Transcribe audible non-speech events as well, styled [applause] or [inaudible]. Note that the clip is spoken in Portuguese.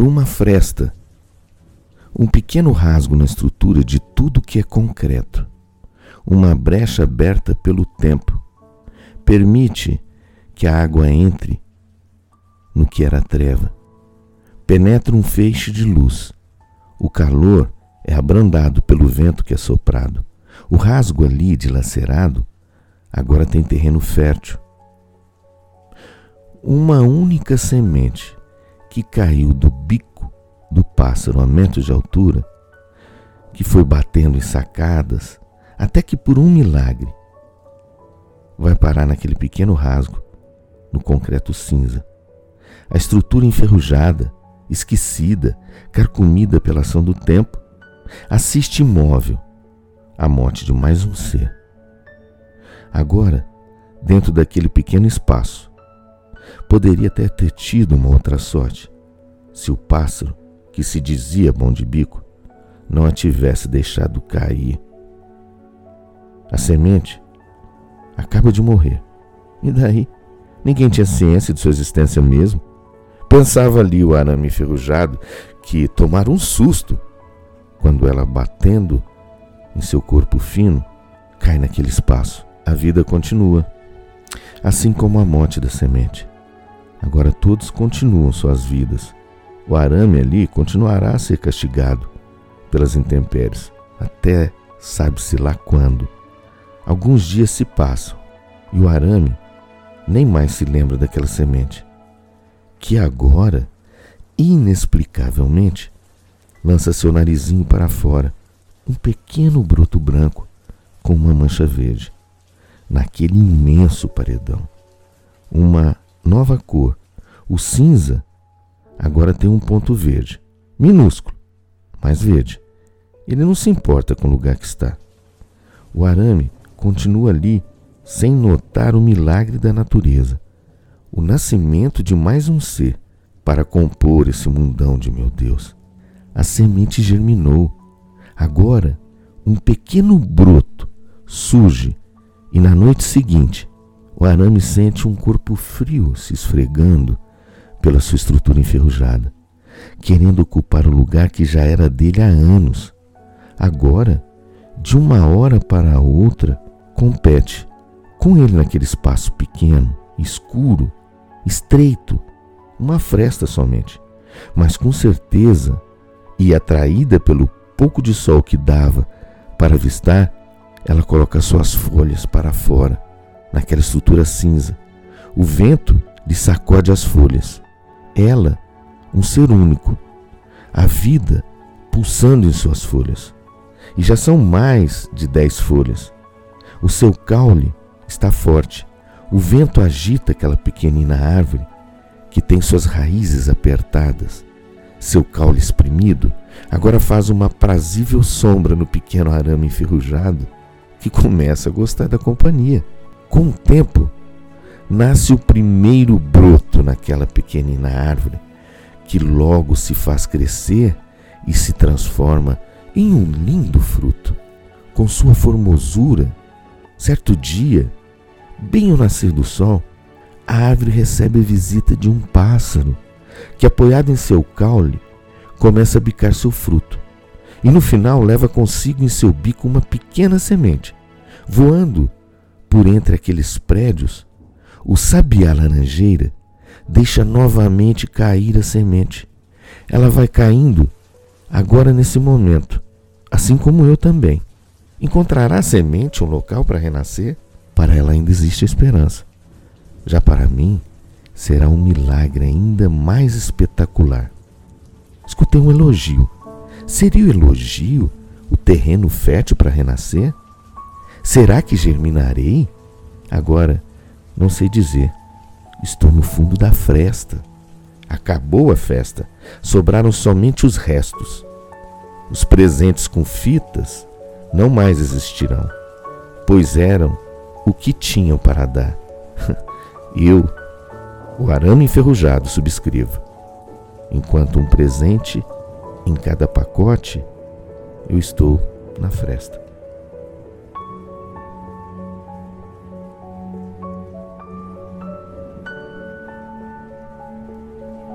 uma fresta, um pequeno rasgo na estrutura de tudo que é concreto, uma brecha aberta pelo tempo, permite que a água entre no que era treva. Penetra um feixe de luz. O calor é abrandado pelo vento que é soprado. O rasgo ali dilacerado agora tem terreno fértil. Uma única semente que caiu do bico do pássaro a metros de altura, que foi batendo em sacadas, até que por um milagre vai parar naquele pequeno rasgo no concreto cinza. A estrutura enferrujada, esquecida, carcomida pela ação do tempo, assiste imóvel à morte de mais um ser. Agora, dentro daquele pequeno espaço, poderia até ter tido uma outra sorte se o pássaro, que se dizia bom de bico, não a tivesse deixado cair. A semente acaba de morrer. E daí? Ninguém tinha ciência de sua existência mesmo. Pensava ali o arame enferrujado que tomara um susto quando ela, batendo em seu corpo fino, cai naquele espaço. A vida continua, assim como a morte da semente. Agora todos continuam suas vidas. O arame ali continuará a ser castigado pelas intempéries, até sabe-se lá quando. Alguns dias se passam e o arame nem mais se lembra daquela semente, que agora, inexplicavelmente, lança seu narizinho para fora, um pequeno broto branco com uma mancha verde, naquele imenso paredão. Uma nova cor, o cinza, agora tem um ponto verde, minúsculo, mas verde. Ele não se importa com o lugar que está. O arame continua ali sem notar o milagre da natureza, o nascimento de mais um ser para compor esse mundão de meu Deus. A semente germinou. Agora, um pequeno broto surge e na noite seguinte, o arame sente um corpo frio se esfregando pela sua estrutura enferrujada, querendo ocupar o lugar que já era dele há anos. Agora, de uma hora para outra, compete com ele naquele espaço pequeno, escuro, estreito, uma fresta somente, mas com certeza, e atraída pelo pouco de sol que dava para avistar, ela coloca suas folhas para fora, naquela estrutura cinza. O vento lhe sacode as folhas. Ela, um ser único, a vida pulsando em suas folhas. E já são mais de dez folhas. O seu caule está forte. O vento agita aquela pequenina árvore que tem suas raízes apertadas. Seu caule espremido agora faz uma prazível sombra no pequeno arame enferrujado que começa a gostar da companhia. Com o tempo, nasce o primeiro broto naquela pequenina árvore, que logo se faz crescer e se transforma em um lindo fruto. Com sua formosura, certo dia, Bem ao nascer do sol, a árvore recebe a visita de um pássaro que, apoiado em seu caule, começa a bicar seu fruto e no final leva consigo em seu bico uma pequena semente. Voando por entre aqueles prédios, o sabiá laranjeira deixa novamente cair a semente. Ela vai caindo agora nesse momento, assim como eu também. Encontrará a semente um local para renascer? para ela ainda existe esperança. Já para mim, será um milagre ainda mais espetacular. Escutei um elogio. Seria o elogio o terreno fértil para renascer? Será que germinarei? Agora, não sei dizer. Estou no fundo da fresta. Acabou a festa. Sobraram somente os restos. Os presentes com fitas não mais existirão, pois eram o que tinham para dar. [laughs] Eu, o arame enferrujado, subscrevo. Enquanto um presente em cada pacote, eu estou na fresta.